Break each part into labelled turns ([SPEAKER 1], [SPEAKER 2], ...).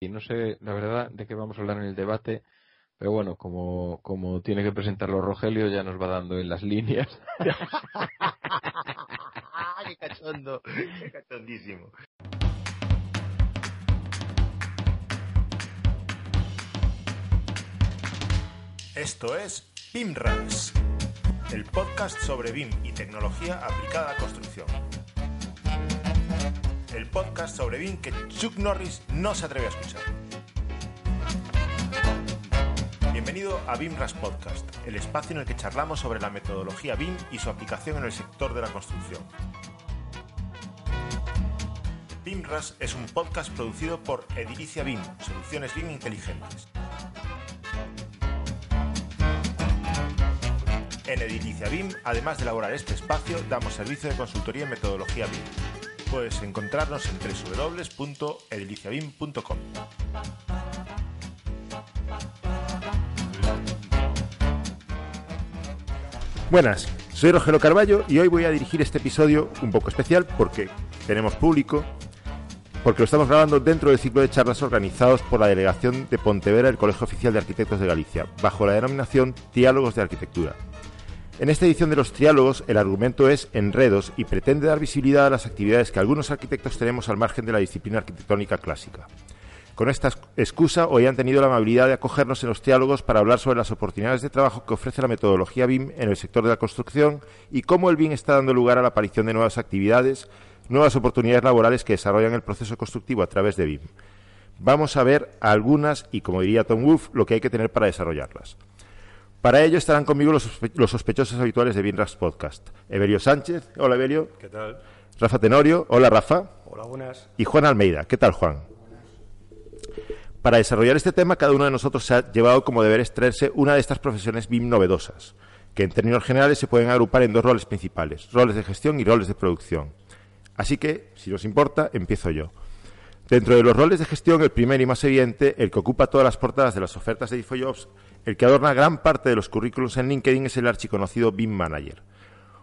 [SPEAKER 1] Y no sé, la verdad, de qué vamos a hablar en el debate, pero bueno, como, como tiene que presentarlo Rogelio, ya nos va dando en las líneas.
[SPEAKER 2] ¡Qué cachondo! ¡Qué cachondísimo! Esto es BIMRAS, el podcast sobre BIM y tecnología aplicada a la construcción. Podcast sobre BIM que Chuck Norris no se atreve a escuchar. Bienvenido a BIMRAS Podcast, el espacio en el que charlamos sobre la metodología BIM y su aplicación en el sector de la construcción. BIMRAS es un podcast producido por Edilicia BIM, soluciones BIM inteligentes. En Edilicia BIM, además de elaborar este espacio, damos servicio de consultoría en metodología BIM. Puedes encontrarnos en www.ediliciabim.com. Buenas, soy Rogelio Carballo y hoy voy a dirigir este episodio un poco especial porque tenemos público, porque lo estamos grabando dentro del ciclo de charlas organizados por la Delegación de Pontevedra del Colegio Oficial de Arquitectos de Galicia, bajo la denominación Diálogos de Arquitectura. En esta edición de los triálogos el argumento es enredos y pretende dar visibilidad a las actividades que algunos arquitectos tenemos al margen de la disciplina arquitectónica clásica. Con esta excusa, hoy han tenido la amabilidad de acogernos en los diálogos para hablar sobre las oportunidades de trabajo que ofrece la metodología BIM en el sector de la construcción y cómo el BIM está dando lugar a la aparición de nuevas actividades, nuevas oportunidades laborales que desarrollan el proceso constructivo a través de BIM. Vamos a ver algunas y, como diría Tom Wolf, lo que hay que tener para desarrollarlas. Para ello estarán conmigo los, sospechosos habituales de BIMRAS Podcast. Evelio Sánchez. Hola, Evelio.
[SPEAKER 3] ¿Qué tal?
[SPEAKER 2] Rafa Tenorio. Hola, Rafa.
[SPEAKER 3] Hola, buenas.
[SPEAKER 2] Y Juan Almeida. ¿Qué tal, Juan? Para desarrollar este tema, cada uno de nosotros se ha llevado como deber extraerse una de estas profesiones BIM novedosas, que en términos generales se pueden agrupar en dos roles principales, roles de gestión y roles de producción. Así que, si os importa, empiezo yo. Dentro de los roles de gestión, el primero y más evidente, el que ocupa todas las portadas de las ofertas de InfoJobs, el que adorna gran parte de los currículos en LinkedIn es el archiconocido BIM Manager.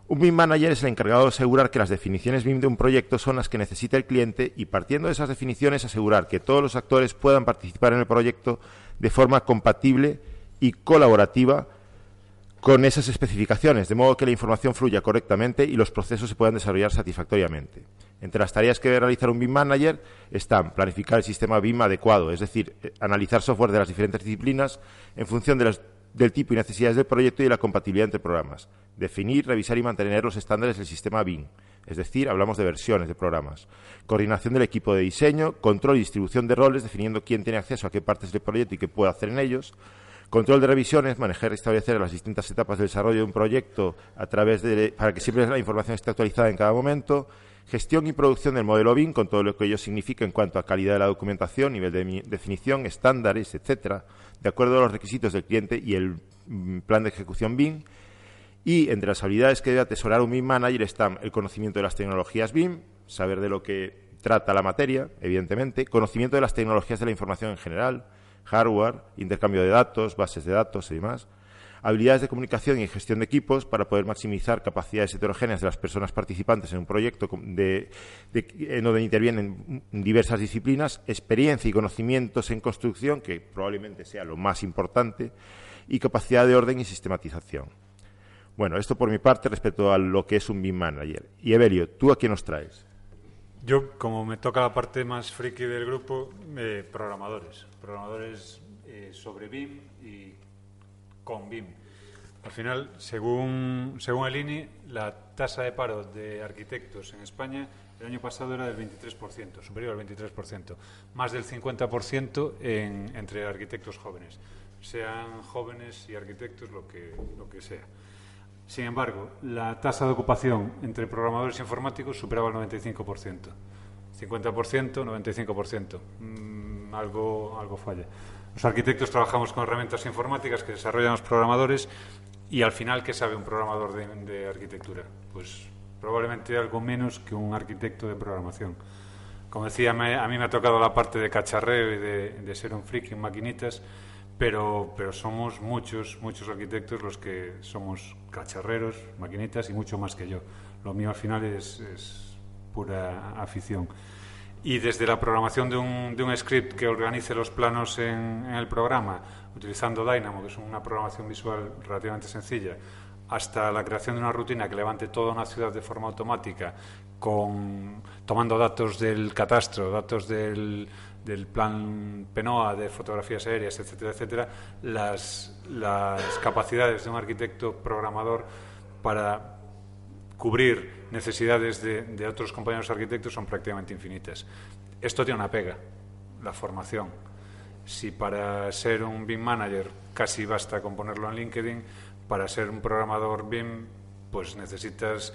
[SPEAKER 2] Un BIM Manager es el encargado de asegurar que las definiciones BIM de un proyecto son las que necesita el cliente y partiendo de esas definiciones asegurar que todos los actores puedan participar en el proyecto de forma compatible y colaborativa con esas especificaciones, de modo que la información fluya correctamente y los procesos se puedan desarrollar satisfactoriamente. Entre las tareas que debe realizar un BIM Manager están planificar el sistema BIM adecuado, es decir, eh, analizar software de las diferentes disciplinas en función del tipo y necesidades del proyecto y de la compatibilidad entre programas. Definir, revisar y mantener los estándares del sistema BIM, es decir, hablamos de versiones de programas. Coordinación del equipo de diseño, control y distribución de roles, definiendo quién tiene acceso a qué partes del proyecto y qué puede hacer en ellos Control de revisiones, manejar y establecer las distintas etapas del desarrollo de un proyecto a través de, para que siempre la información esté actualizada en cada momento. Gestión y producción del modelo BIM, con todo lo que ello significa en cuanto a calidad de la documentación, nivel de definición, estándares, etcétera, de acuerdo a los requisitos del cliente y el mm, plan de ejecución BIM. Y entre las habilidades que debe atesorar un BIM manager están el conocimiento de las tecnologías BIM, saber de lo que trata la materia, evidentemente, conocimiento de las tecnologías de la información en general, hardware, intercambio de datos, bases de datos y demás, habilidades de comunicación y gestión de equipos para poder maximizar capacidades heterogéneas de las personas participantes en un proyecto en donde intervienen diversas disciplinas, experiencia y conocimientos en construcción, que probablemente sea lo más importante, y capacidad de orden y sistematización. Bueno, esto por mi parte respecto a lo que es un BIM Manager. Y Evelio, ¿tú a quién nos traes?
[SPEAKER 3] Yo, como me toca la parte más friki del grupo, eh, programadores. Programadores eh, sobre BIM y con BIM. Al final, según, según el INI, la tasa de paro de arquitectos en España el año pasado era del 23%, superior al 23%, más del 50% en, entre arquitectos jóvenes, sean jóvenes y arquitectos lo que, lo que sea. Sin embargo, la tasa de ocupación entre programadores informáticos superaba el 95%. 50%, 95%. Algo, algo falla. Los arquitectos trabajamos con herramientas informáticas que desarrollan los programadores y al final, ¿qué sabe un programador de, arquitectura? Pues probablemente algo menos que un arquitecto de programación. Como decía, a mí me ha tocado la parte de cacharreo y de, ser un freak en maquinitas, pero, pero somos muchos, muchos arquitectos los que somos cacharreros, maquinitas y mucho más que yo. Lo mío al final es pura afición. Y desde la programación de un, de un script que organice los planos en, el programa, utilizando Dynamo, que es una programación visual relativamente sencilla, hasta la creación de una rutina que levante toda una ciudad de forma automática, con, tomando datos del catastro, datos del, del plan PENOA, de fotografías aéreas, etcétera, etcétera, las, las capacidades de un arquitecto programador para cubrir necesidades de, otros compañeros arquitectos son prácticamente infinitas. Esto tiene una pega, la formación. Si para ser un BIM manager casi basta con ponerlo en LinkedIn, para ser un programador BIM pues necesitas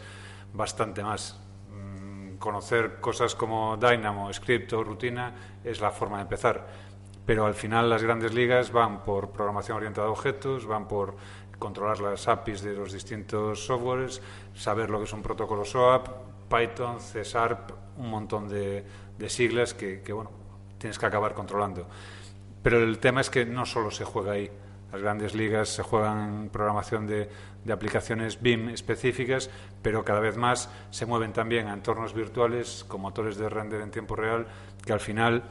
[SPEAKER 3] bastante más. Mm, conocer cosas como Dynamo, Script o Rutina es la forma de empezar. Pero al final las grandes ligas van por programación orientada a objetos, van por controlar las APIs de los distintos softwares, saber lo que es un protocolo SOAP, Python, C un montón de, siglas que, bueno, tienes que acabar controlando. Pero el tema es que no solo se juega ahí. Las grandes ligas se juegan en programación de, de, aplicaciones BIM específicas, pero cada vez más se mueven también a entornos virtuales con motores de render en tiempo real que al final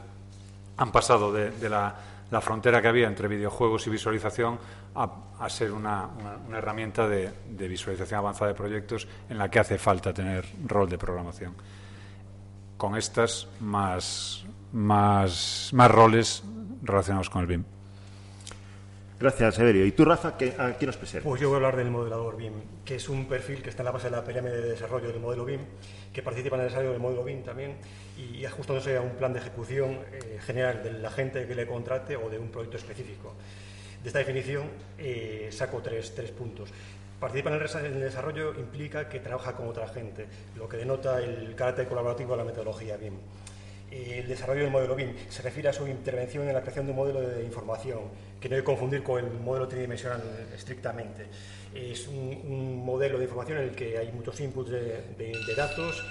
[SPEAKER 3] han pasado de, de la la frontera que había entre videojuegos y visualización a, ser una, herramienta de, visualización avanzada de proyectos en la que hace falta tener rol de programación. Con estas más, más, más roles relacionados con el BIM.
[SPEAKER 2] Gracias, Severio. ¿Y tú, Rafa, qué, a qué nos presentas?
[SPEAKER 4] Pues yo voy a hablar del modelador BIM, que es un perfil que está en la base de la pirámide de desarrollo del modelo BIM, que participa en el desarrollo del modelo BIM también y ajustándose a un plan de ejecución eh, general de la gente que le contrate o de un proyecto específico. De esta definición eh, saco tres, tres puntos. Participar en el desarrollo implica que trabaja con otra gente, lo que denota el carácter colaborativo de la metodología BIM. El desarrollo del modelo BIM se refiere a su intervención en la creación de un modelo de información, que no hay que confundir con el modelo tridimensional estrictamente. Es un, modelo de información en el que hay muchos inputs de, datos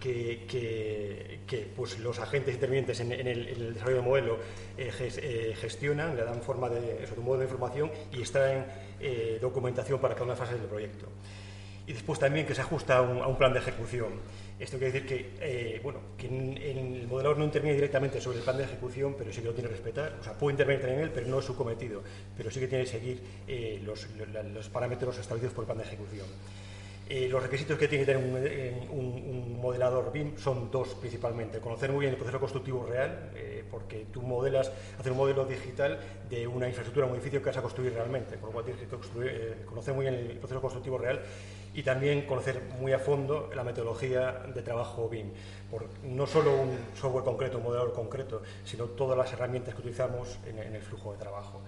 [SPEAKER 4] que, pues los agentes intervinientes en, el, desarrollo del modelo eh, eh, gestionan, le dan forma de, un modelo de información y extraen eh, documentación para cada una fases del proyecto. Y después también que se ajusta a un plan de ejecución. Esto quiere decir que, eh, bueno, que el modelador no interviene directamente sobre el plan de ejecución, pero sí que lo tiene que respetar. O sea, puede intervenir en él, pero no es su cometido. Pero sí que tiene que seguir eh, los, parámetros establecidos por el plan de ejecución. Eh, los requisitos que tiene que tener un, modelador BIM son dos principalmente. Conocer muy bien el proceso constructivo real, porque tú modelas, hacer un modelo digital de una infraestructura, un edificio que vas a construir realmente. Por lo cual tienes que conocer muy bien el proceso constructivo real y también conocer muy a fondo la metodología de trabajo BIM, por no solo un software concreto, un modelador concreto, sino todas las herramientas que utilizamos en, el flujo de trabajo.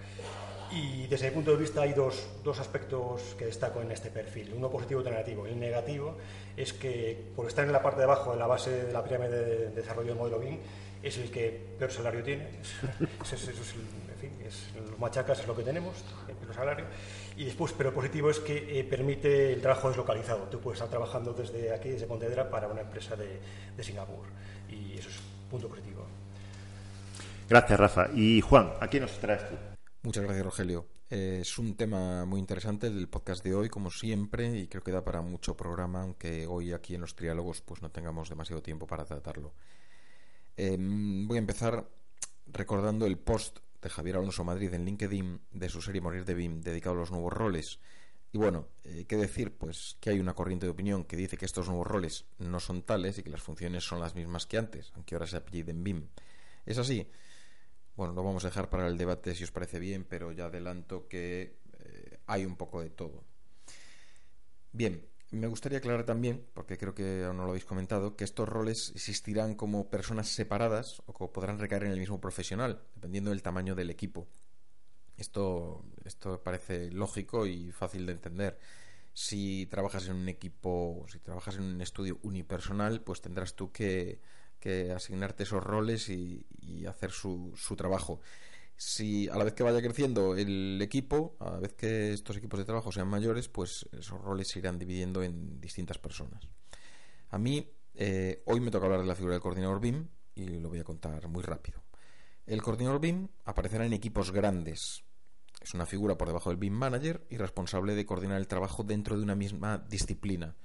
[SPEAKER 4] Y desde mi punto de vista hay dos, dos, aspectos que destaco en este perfil, uno positivo y otro negativo. El negativo es que por estar en la parte de abajo de la base de la pirámide de desarrollo del modelo BIM, es el que peor salario tiene. es, es, en fin, los machacas es lo que tenemos, el peor salario. Y después, pero positivo es que eh, permite el trabajo deslocalizado. Tú puedes estar trabajando desde aquí, desde Pontevedra, para una empresa de, Singapur. Y eso es punto positivo.
[SPEAKER 2] Gracias, Rafa. Y Juan, ¿a quién nos traes tú?
[SPEAKER 1] Muchas gracias, Rogelio. Eh, es un tema muy interesante el podcast de hoy, como siempre, y creo que da para mucho programa, aunque hoy aquí en los triálogos pues no tengamos demasiado tiempo para tratarlo. Em, voy a empezar recordando el post de Javier Alonso Madrid en LinkedIn de su serie Morir de BIM dedicado a los nuevos roles. Y bueno, eh, ¿qué decir? Pues que hay una corriente de opinión que dice que estos nuevos roles no son tales y que las funciones son las mismas que antes, aunque ahora se apelliden BIM. ¿Es así? Bueno, lo vamos a dejar para el debate si os parece bien, pero ya adelanto que eh, hay un poco de todo. Bien, me gustaría aclarar también, porque creo que aún no lo habéis comentado, que estos roles existirán como personas separadas o podrán recaer en el mismo profesional, dependiendo del tamaño del equipo. Esto, esto parece lógico y fácil de entender. Si trabajas en un equipo, si trabajas en un estudio unipersonal, pues tendrás tú que, asignarte esos roles y, y hacer su, su trabajo. Si a la vez que vaya creciendo el equipo, a la vez que estos equipos de trabajo sean mayores, pues esos roles se irán dividiendo en distintas personas. A mí, eh, hoy me toca hablar de la figura del coordinador BIM y lo voy a contar muy rápido. El coordinador BIM aparecerá en equipos grandes. Es una figura por debajo del BIM Manager y responsable de coordinar el trabajo dentro de una misma disciplina,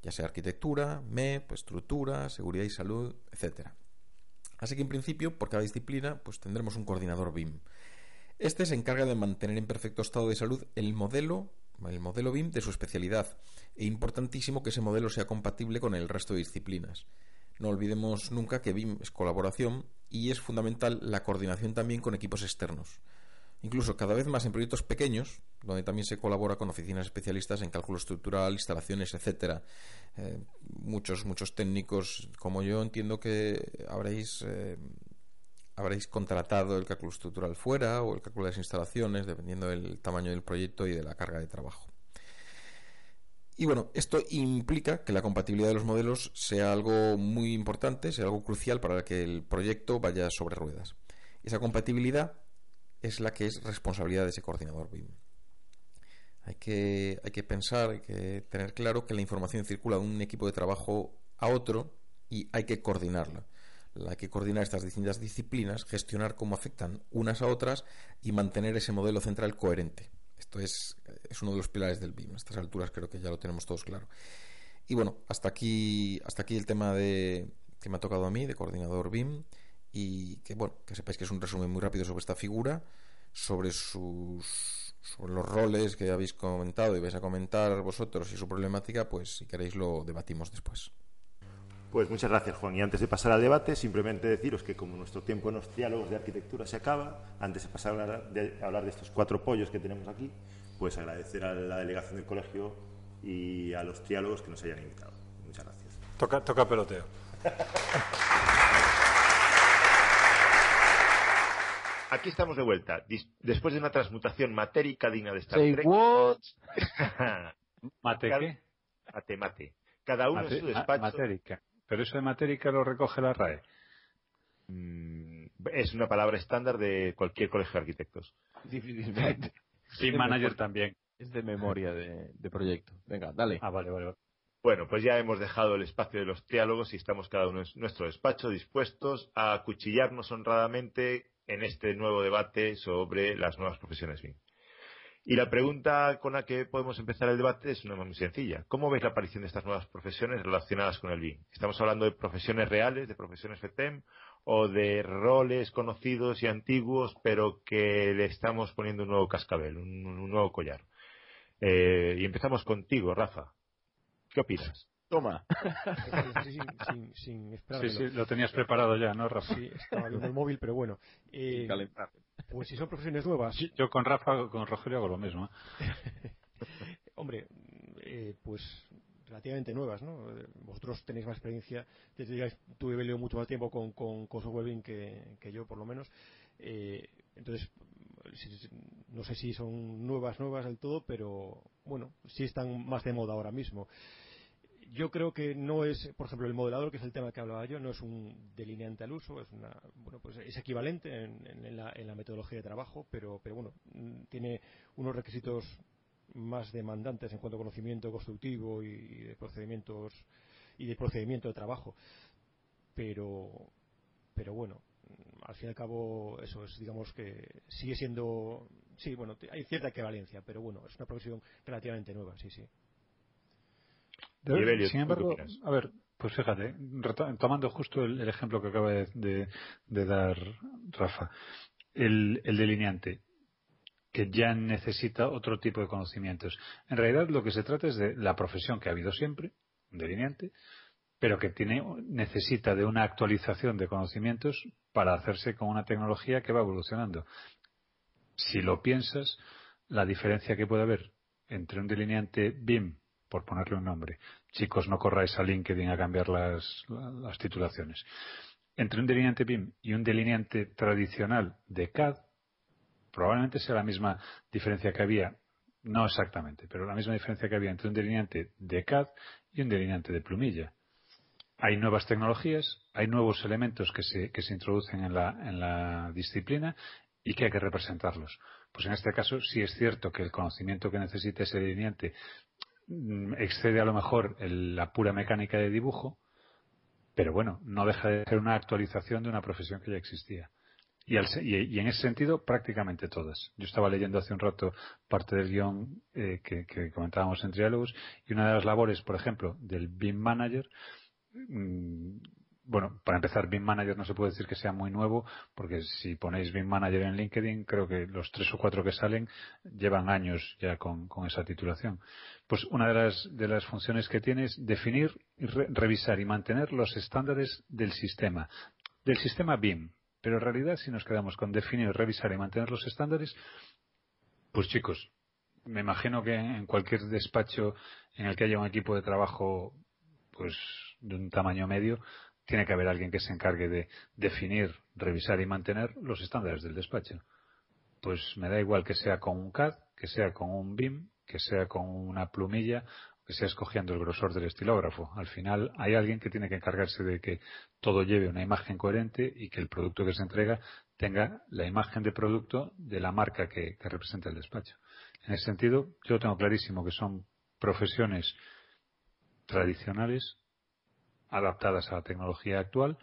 [SPEAKER 1] ya sea arquitectura, MEP, estructura, seguridad y salud, etcétera. Así que en principio, por cada disciplina, pues tendremos un coordinador BIM. Este se encarga de mantener en perfecto estado de salud el modelo, el modelo BIM de su especialidad, e importantísimo que ese modelo sea compatible con el resto de disciplinas. No olvidemos nunca que BIM es colaboración y es fundamental la coordinación también con equipos externos. Incluso cada vez más en proyectos pequeños, donde también se colabora con oficinas especialistas en cálculo estructural, instalaciones, etcétera. Eh, muchos, muchos técnicos como yo entiendo que habréis eh, habréis contratado el cálculo estructural fuera o el cálculo de las instalaciones, dependiendo del tamaño del proyecto y de la carga de trabajo. Y bueno, esto implica que la compatibilidad de los modelos sea algo muy importante, sea algo crucial para que el proyecto vaya sobre ruedas. Esa compatibilidad es la que es responsabilidad de ese coordinador BIM. Hay que, hay que pensar, hay que tener claro que la información circula de un equipo de trabajo a otro y hay que coordinarla. Hay que coordinar estas distintas disciplinas, gestionar cómo afectan unas a otras y mantener ese modelo central coherente. Esto es, es uno de los pilares del BIM. A estas alturas creo que ya lo tenemos todos claro. Y bueno, hasta aquí, hasta aquí el tema de, que me ha tocado a mí, de coordinador BIM. Y que bueno, que sepáis que es un resumen muy rápido sobre esta figura, sobre sus sobre los roles que habéis comentado y vais a comentar vosotros y su problemática, pues si queréis lo debatimos después.
[SPEAKER 2] Pues muchas gracias, Juan. Y antes de pasar al debate, simplemente deciros que como nuestro tiempo en los diálogos de arquitectura se acaba, antes de pasar a hablar de, hablar de estos cuatro pollos que tenemos aquí, pues agradecer a la delegación del colegio y a los triálogos que nos hayan invitado. Muchas gracias.
[SPEAKER 3] Toca, toca peloteo.
[SPEAKER 2] Aquí estamos de vuelta, después de una transmutación matérica digna de Star
[SPEAKER 5] Say
[SPEAKER 2] Trek.
[SPEAKER 5] what?
[SPEAKER 3] ¿Mate qué?
[SPEAKER 2] Mate, mate. Cada uno
[SPEAKER 3] Mate-
[SPEAKER 2] en su
[SPEAKER 3] ah,
[SPEAKER 2] despacho.
[SPEAKER 3] matérica. Pero eso de matérica lo recoge la RAE.
[SPEAKER 2] Mm, es una palabra estándar de cualquier colegio de arquitectos.
[SPEAKER 5] Difícilmente.
[SPEAKER 3] Y manager también.
[SPEAKER 5] Es de memoria de, de proyecto. Venga, dale.
[SPEAKER 3] Ah, vale, vale. vale.
[SPEAKER 2] Bueno, pues ya hemos dejado el espacio de los diálogos y estamos cada uno en nuestro despacho dispuestos a acuchillarnos honradamente en este nuevo debate sobre las nuevas profesiones BIM. Y la pregunta con la que podemos empezar el debate es una muy sencilla. ¿Cómo veis la aparición de estas nuevas profesiones relacionadas con el BIM? ¿Estamos hablando de profesiones reales, de profesiones FETEM, o de roles conocidos y antiguos, pero que le estamos poniendo un nuevo cascabel, un, nuevo collar? Eh, y empezamos contigo, Rafa. ¿Qué opinas?
[SPEAKER 5] Toma.
[SPEAKER 6] sin, sin, sin
[SPEAKER 3] Sí, sí, lo tenías preparado ya, ¿no, Rafa?
[SPEAKER 6] Sí, estaba viendo el móvil, pero bueno. Eh,
[SPEAKER 5] Sin calentar.
[SPEAKER 6] pues si son profesiones nuevas,
[SPEAKER 3] Sí, Yo con Rafa, con Rogelio hago lo mismo. ¿eh?
[SPEAKER 6] hombre, eh, pues relativamente nuevas, ¿no? Vosotros tenéis más experiencia, desde ya tuve venido mucho más tiempo con, con, con software que, que yo, por lo menos. Eh, entonces, no sé si son nuevas, nuevas del todo, pero bueno, sí están más de moda ahora mismo. Yo creo que no es, por ejemplo, el modelador, que es el tema que hablaba yo, no es un delineante al uso, es una, bueno, pues es equivalente en, la, en la metodología de trabajo, pero, pero bueno, mm, tiene unos requisitos más demandantes en cuanto a conocimiento constructivo y, y de procedimientos y de procedimiento de trabajo. Pero, pero bueno, mm, al fin y al cabo, eso es, digamos que sigue siendo, sí, bueno, hay cierta equivalencia, pero bueno, es una profesión relativamente nueva, sí, sí.
[SPEAKER 2] Evelio,
[SPEAKER 3] Sin
[SPEAKER 2] ¿tú
[SPEAKER 3] embargo, a ver, pues fíjate, tomando justo el, el ejemplo que acaba de, de- de dar Rafa, el, el delineante, que ya necesita otro tipo de conocimientos. En realidad lo que se trata es de la profesión que ha habido siempre, un delineante, pero que tiene, necesita de una actualización de conocimientos para hacerse con una tecnología que va evolucionando. Si lo piensas, la diferencia que puede haber entre un delineante BIM, por ponerle un nombre, chicos, no corráis a LinkedIn a cambiar las, las titulaciones, entre un delineante BIM y un delineante tradicional de CAD, probablemente sea la misma diferencia que había, no exactamente, pero la misma diferencia que había entre un delineante de CAD y un delineante de plumilla. hay nuevas tecnologías, hay nuevos elementos que se, que se introducen en la, en la disciplina y que hay que representarlos. Pues en este caso sí es cierto que el conocimiento que necesita ese delineante excede a lo mejor la pura mecánica de dibujo, pero bueno, no deja de ser una actualización de una profesión que ya existía. Y, en ese sentido, prácticamente todas. Yo estaba leyendo hace un rato parte del guion eh, que, que, comentábamos en Triálogos y una de las labores, por ejemplo, del BIM Manager Mm, bueno, para empezar, BIM Manager no se puede decir que sea muy nuevo, porque si ponéis BIM Manager en LinkedIn, creo que los tres o cuatro que salen llevan años ya con, esa titulación. Pues una de las, de las funciones que tiene es definir, revisar y mantener los estándares del sistema, del sistema BIM. Pero en realidad, si nos quedamos con definir, revisar y mantener los estándares, pues chicos, me imagino que en cualquier despacho en el que haya un equipo de trabajo pues de un tamaño medio, tiene que haber alguien que se encargue de definir, revisar y mantener los estándares del despacho. Pues me da igual que sea con un CAD, que sea con un BIM, que sea con una plumilla, que sea escogiendo el grosor del estilógrafo. Al final hay alguien que tiene que encargarse de que todo lleve una imagen coherente y que el producto que se entrega tenga la imagen de producto de la marca que, que representa el despacho. En ese sentido, yo tengo clarísimo que son profesiones tradicionales, adaptadas a la tecnología actual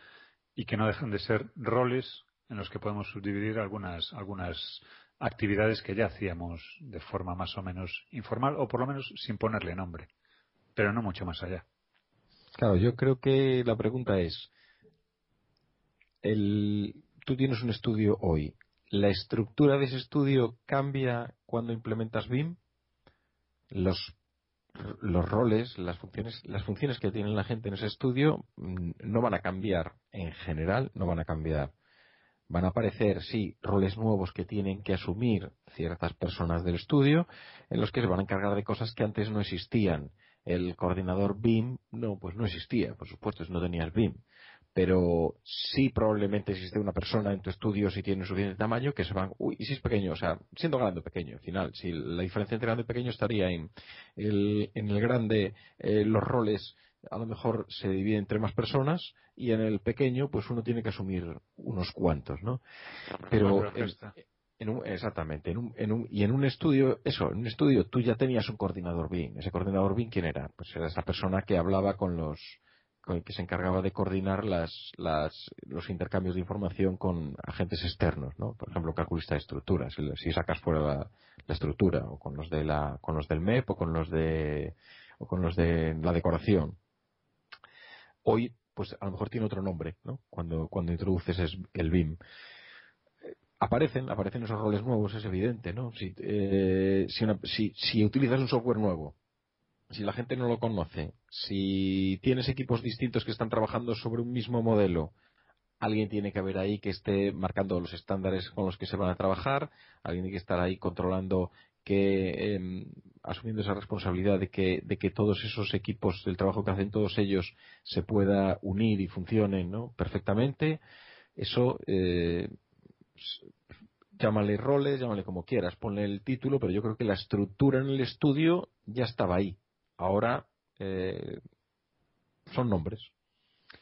[SPEAKER 3] y que no dejan de ser roles en los que podemos subdividir algunas, algunas actividades que ya hacíamos de forma más o menos informal o por lo menos sin ponerle nombre, pero no mucho más allá.
[SPEAKER 1] Claro, yo creo que la pregunta es, el, tú tienes un estudio hoy, ¿la estructura de ese estudio cambia cuando implementas BIM? ¿Los los roles, las funciones, las funciones que tiene la gente en ese estudio mm, no van a cambiar en general, no van a cambiar. Van a aparecer, sí, roles nuevos que tienen que asumir ciertas personas del estudio, en los que se van a encargar de cosas que antes no existían. El coordinador BIM, no, pues no existía, por supuesto, no tenías BIM pero sí probablemente existe una persona en tu estudio si tiene suficiente tamaño que se van, uy, y si es pequeño, o sea, siendo grande o pequeño, al final, si la diferencia entre grande y pequeño estaría en el, en el grande, eh, los roles a lo mejor se dividen entre más personas y en el pequeño pues uno tiene que asumir unos cuantos, ¿no? Pero en, un, exactamente, en un, en un, y en un estudio, eso, en un estudio tú ya tenías un coordinador BIM. Ese coordinador BIM, ¿quién era? Pues era esa persona que hablaba con los, que se encargaba de coordinar las, los intercambios de información con agentes externos, ¿no? Por ejemplo, calculista de estructuras. Si sacas fuera la, estructura, o con los de la, con los del MEP, o con los de, o con los de la decoración. Hoy, pues a lo mejor tiene otro nombre, ¿no? Cuando, cuando introduces el BIM aparecen, aparecen esos roles nuevos, es evidente, ¿no? Si, eh, si, si, utilizas un software nuevo si la gente no lo conoce, si tienes equipos distintos que están trabajando sobre un mismo modelo, alguien tiene que haber ahí que esté marcando los estándares con los que se van a trabajar, alguien tiene que estar ahí controlando que em, asumiendo esa responsabilidad de que, de que todos esos equipos del trabajo que hacen todos ellos se pueda unir y funcionen perfectamente eso eh, llámale roles, llámale como quieras, ponle el título, pero yo creo que la estructura en el estudio ya estaba ahí. Ahora eh, son nombres.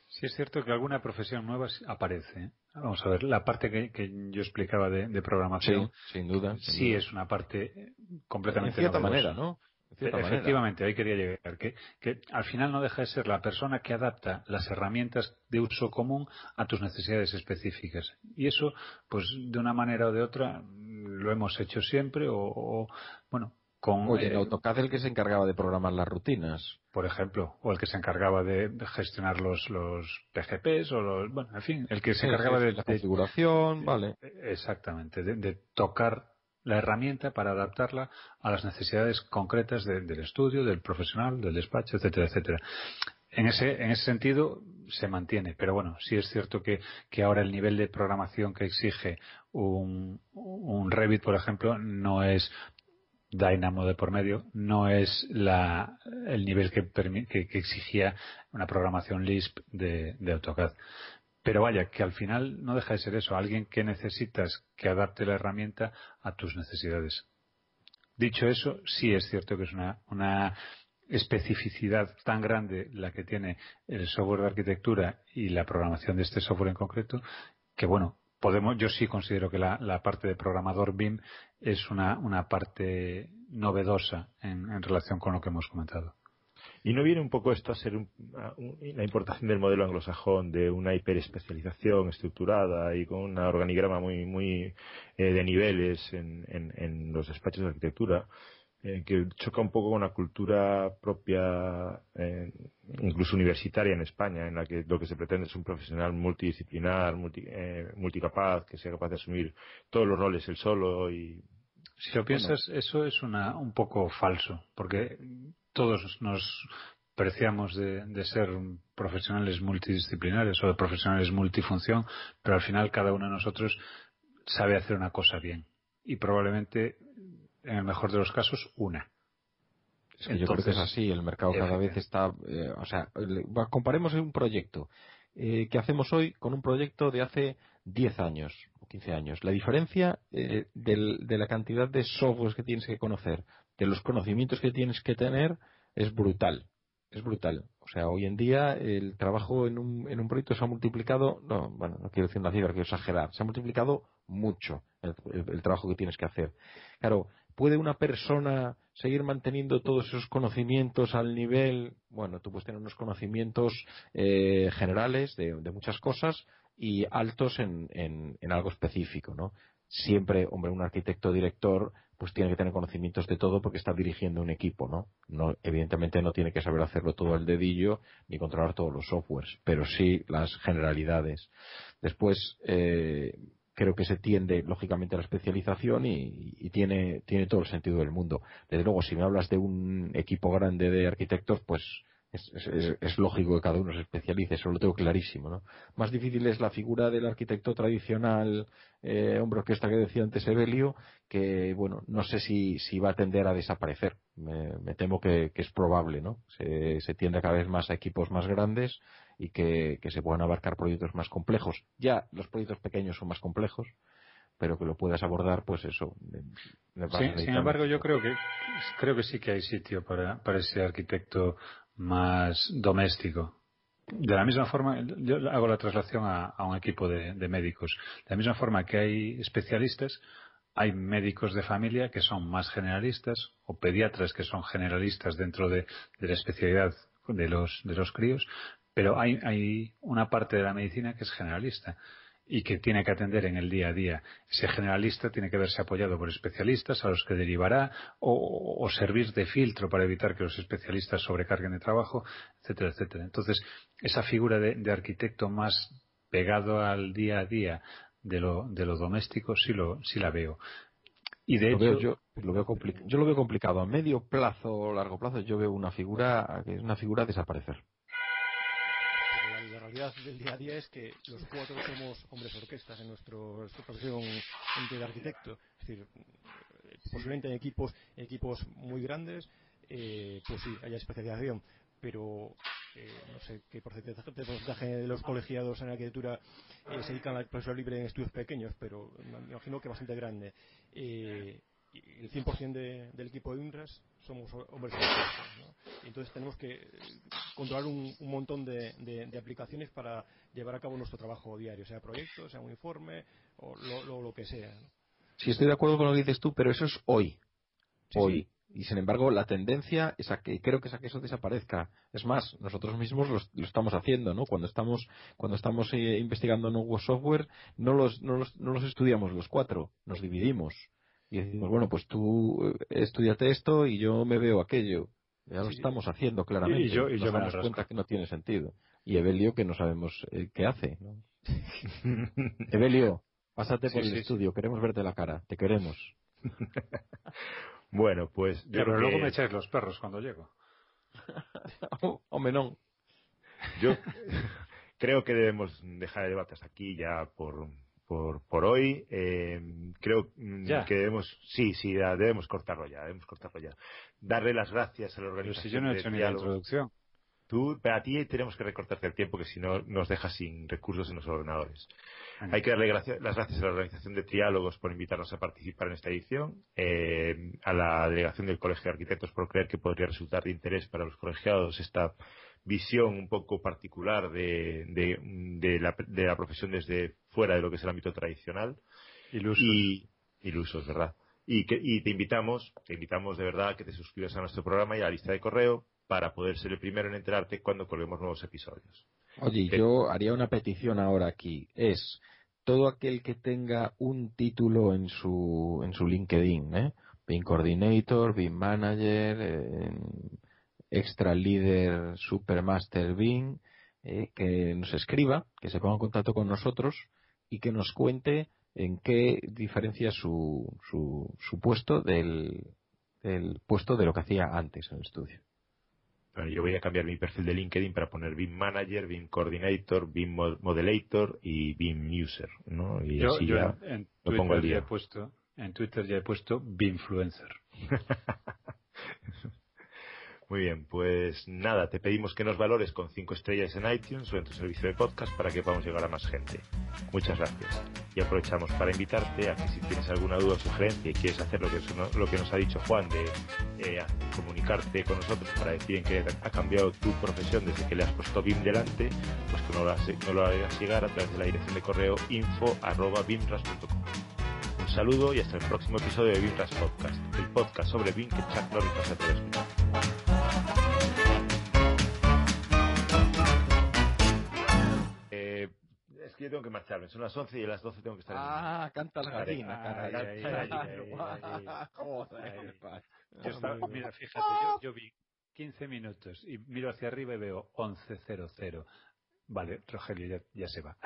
[SPEAKER 3] Sí es cierto que alguna profesión nueva aparece. ¿eh? Vamos a ver, la parte que, yo explicaba de, programación.
[SPEAKER 1] sin duda.
[SPEAKER 3] sí es una parte completamente.
[SPEAKER 1] De cierta manera, ¿no?
[SPEAKER 3] Efectivamente, ahí quería llegar. Que, que al final no deja de ser la persona que adapta las herramientas de uso común a tus necesidades específicas. Y eso, pues de una manera o de otra, lo hemos hecho siempre o bueno,
[SPEAKER 1] Oye, en AutoCAD el que se encargaba de programar las rutinas.
[SPEAKER 3] Por ejemplo, o el que se encargaba de gestionar los, los PGPs, o los, bueno, en fin, el que se encargaba de...
[SPEAKER 1] La configuración, vale.
[SPEAKER 3] Exactamente, de, tocar la herramienta para adaptarla a las necesidades concretas del estudio, del profesional, del despacho, etcétera, etcétera. En ese, en ese sentido se mantiene, pero bueno, sí es cierto que, que ahora el nivel de programación que exige un, un Revit, por ejemplo, no es Dynamo de por medio no es la, el nivel que, que, exigía una programación Lisp de, AutoCAD. Pero vaya, que al final no deja de ser eso, alguien que necesitas que adapte la herramienta a tus necesidades. Dicho eso, sí es cierto que es una especificidad tan grande la que tiene el software de arquitectura y la programación de este software en concreto, que bueno, podemos, yo sí considero que la, parte de programador BIM es una, parte novedosa en, relación con lo que hemos comentado.
[SPEAKER 2] ¿Y no viene un poco esto a ser la importación del modelo anglosajón de una hiperespecialización estructurada y con un organigrama muy, eh, de niveles en, los despachos de arquitectura? Eh, que choca un poco con la cultura propia, eh, incluso universitaria en España, en la que lo que se pretende es un profesional multidisciplinar, eh, multicapaz, que sea capaz de asumir todos los roles él solo y
[SPEAKER 3] si lo piensas, eso es una, un poco falso, porque todos nos preciamos de, de, ser profesionales multidisciplinares o de profesionales multifunción, pero al final cada uno de nosotros sabe hacer una cosa bien. Y probablemente en el mejor de los casos, una.
[SPEAKER 1] Es que yo creo que es así, el mercado cada vez está, eh, o sea, comparemos un proyecto eh, que hacemos hoy con un proyecto de hace 10 años o 15 años. La diferencia eh, de la cantidad de softwares que tienes que conocer, de los conocimientos que tienes que tener, es brutal. Es brutal. O sea, hoy en día el trabajo en un, en un proyecto se ha multiplicado, no, bueno, no quiero decir una cifra, quiero exagerar, se ha multiplicado mucho el trabajo que tienes que hacer. Claro, ¿Puede una persona seguir manteniendo todos esos conocimientos al nivel? Bueno, tú puedes tener unos conocimientos eh, generales de, muchas cosas y altos en, en, algo específico, ¿no? Siempre, hombre, un arquitecto director pues tiene que tener conocimientos de todo porque está dirigiendo un equipo, ¿no? no evidentemente no tiene que saber hacerlo todo al dedillo ni controlar todos los softwares, pero sí las generalidades. Después, eh, creo que se tiende lógicamente a la especialización y, tiene, tiene todo el sentido del mundo. Desde luego, si me hablas de un equipo grande de arquitectos, pues es, lógico que cada uno se especialice, eso lo tengo clarísimo. ¿no? Más difícil es la figura del arquitecto tradicional, eh, hombre orquesta que decía antes Evelio, que bueno, no sé si, si va a tender a desaparecer. Me, temo que, es probable, ¿no? Se tiende cada vez más a equipos más grandes y que, se puedan abarcar proyectos más complejos. Ya los proyectos pequeños son más complejos, pero que lo puedas abordar, pues eso.
[SPEAKER 3] sin embargo, yo creo que creo que sí que hay sitio para, para ese arquitecto más doméstico. De la misma forma, yo hago la traslación a, un equipo de, médicos. De la misma forma que hay especialistas, hay médicos de familia que son más generalistas o pediatras que son generalistas dentro de, de la especialidad de los, de los críos, pero hay, hay una parte de la medicina que es generalista y que tiene que atender en el día a día. Ese generalista tiene que verse apoyado por especialistas a los que derivará o, servir de filtro para evitar que los especialistas sobrecarguen de trabajo, etcétera, etcétera. Entonces, esa figura de, arquitecto más pegado al día a día de lo, de lo doméstico sí, lo, sí la veo.
[SPEAKER 1] Y de hecho, yo, lo veo yo lo veo complicado. A medio plazo o largo plazo yo veo una figura que es una figura a desaparecer
[SPEAKER 4] realidad del día a día es que los cuatro somos hombres orquestas en nuestro, nuestra profesión de arquitecto. Es decir, eh, posiblemente en equipos, equipos muy grandes, eh, pues sí, haya especialización, pero eh, no sé qué porcentaje, de los colegiados en arquitectura se dedican al profesor libre en estudios pequeños, pero me imagino que bastante grande el 100% de, del equipo de UNRAS somos hombres ¿no? Entonces tenemos que controlar un, montón de, aplicaciones para llevar a cabo nuestro trabajo diario, sea proyecto, sea un informe o lo, que sea.
[SPEAKER 1] Sí, estoy de acuerdo con lo que dices tú, pero eso es hoy. hoy. Y sin embargo, la tendencia es a que creo que es a que eso desaparezca. Es más, nosotros mismos lo, estamos haciendo, ¿no? Cuando estamos, cuando estamos eh, investigando nuevo software, no los, no los, no los estudiamos los cuatro, nos dividimos y decimos, bueno, pues tú eh, estudiate esto y yo me veo aquello. Ya lo estamos haciendo claramente.
[SPEAKER 3] Y yo, y
[SPEAKER 1] nos damos cuenta que no tiene sentido. Y Evelio que no sabemos eh, qué hace. Evelio, pásate por el estudio, queremos verte la cara, te queremos.
[SPEAKER 2] bueno, pues...
[SPEAKER 3] Pero luego me echáis los perros cuando llego.
[SPEAKER 1] o menón.
[SPEAKER 2] Yo creo que debemos dejar el debate hasta aquí ya por, por, por hoy. Eh, creo mm, que debemos, sí, sí, debemos cortarlo ya, debemos cortarlo ya. Darle las gracias a la organización.
[SPEAKER 3] si yo no he hecho ni la introducción.
[SPEAKER 2] Tú, a ti tenemos que recortarte el tiempo que si no nos dejas sin recursos en los ordenadores. Hay que darle las gracias a la organización de Triálogos por invitarnos a participar en esta edición, eh, a la delegación del Colegio de Arquitectos por creer que podría resultar de interés para los colegiados esta visión un poco particular de, de, la, de la profesión desde fuera de lo que es el ámbito tradicional.
[SPEAKER 3] Ilusos.
[SPEAKER 2] Y, ilusos, ¿verdad? Y, que, y te invitamos, te invitamos de verdad a que te suscribas a nuestro programa y a la lista de correo para poder ser el primero en enterarte cuando colguemos nuevos episodios.
[SPEAKER 1] Oye, yo haría una petición ahora aquí. Es todo aquel que tenga un título en su, en su LinkedIn, ¿eh? BIM Coordinator, BIM Manager, eh, Extra Leader, Supermaster BIM, eh, que nos escriba, que se ponga en contacto con nosotros y que nos cuente en qué diferencia su, su, su puesto del, del puesto de lo que hacía antes en el estudio
[SPEAKER 2] yo voy a cambiar mi perfil de LinkedIn para poner BIM Manager, BIM Coordinator, BIM Modelator y BIM User, ¿no? Y
[SPEAKER 3] yo, ya en, Twitter Ya he puesto, en Twitter ya he puesto BIMfluencer.
[SPEAKER 2] Muy bien, pues nada, te pedimos que nos valores con 5 estrellas en iTunes o en tu servicio de podcast para que podamos llegar a más gente. Muchas gracias. Y aprovechamos para invitarte a que si tienes alguna duda o sugerencia y quieres hacer lo que, lo que nos ha dicho Juan de eh, comunicarte con nosotros para decir en que ha cambiado tu profesión desde que le has puesto BIM delante, pues que no lo, hagas llegar a través de la dirección de correo info Un saludo y hasta el próximo episodio de BIMRAS Podcast, el podcast sobre BIM que Chuck Norris nos ha escuchar. Que yo tengo que marcharme. Son las 11 y a las 12 tengo que estar
[SPEAKER 1] Ah, en canta la gallina,
[SPEAKER 3] Joder, yo estaba, mira, fíjate, yo, yo, vi 15 minutos y miro hacia arriba y veo 11.00. Vale, Rogelio ya, ya se va.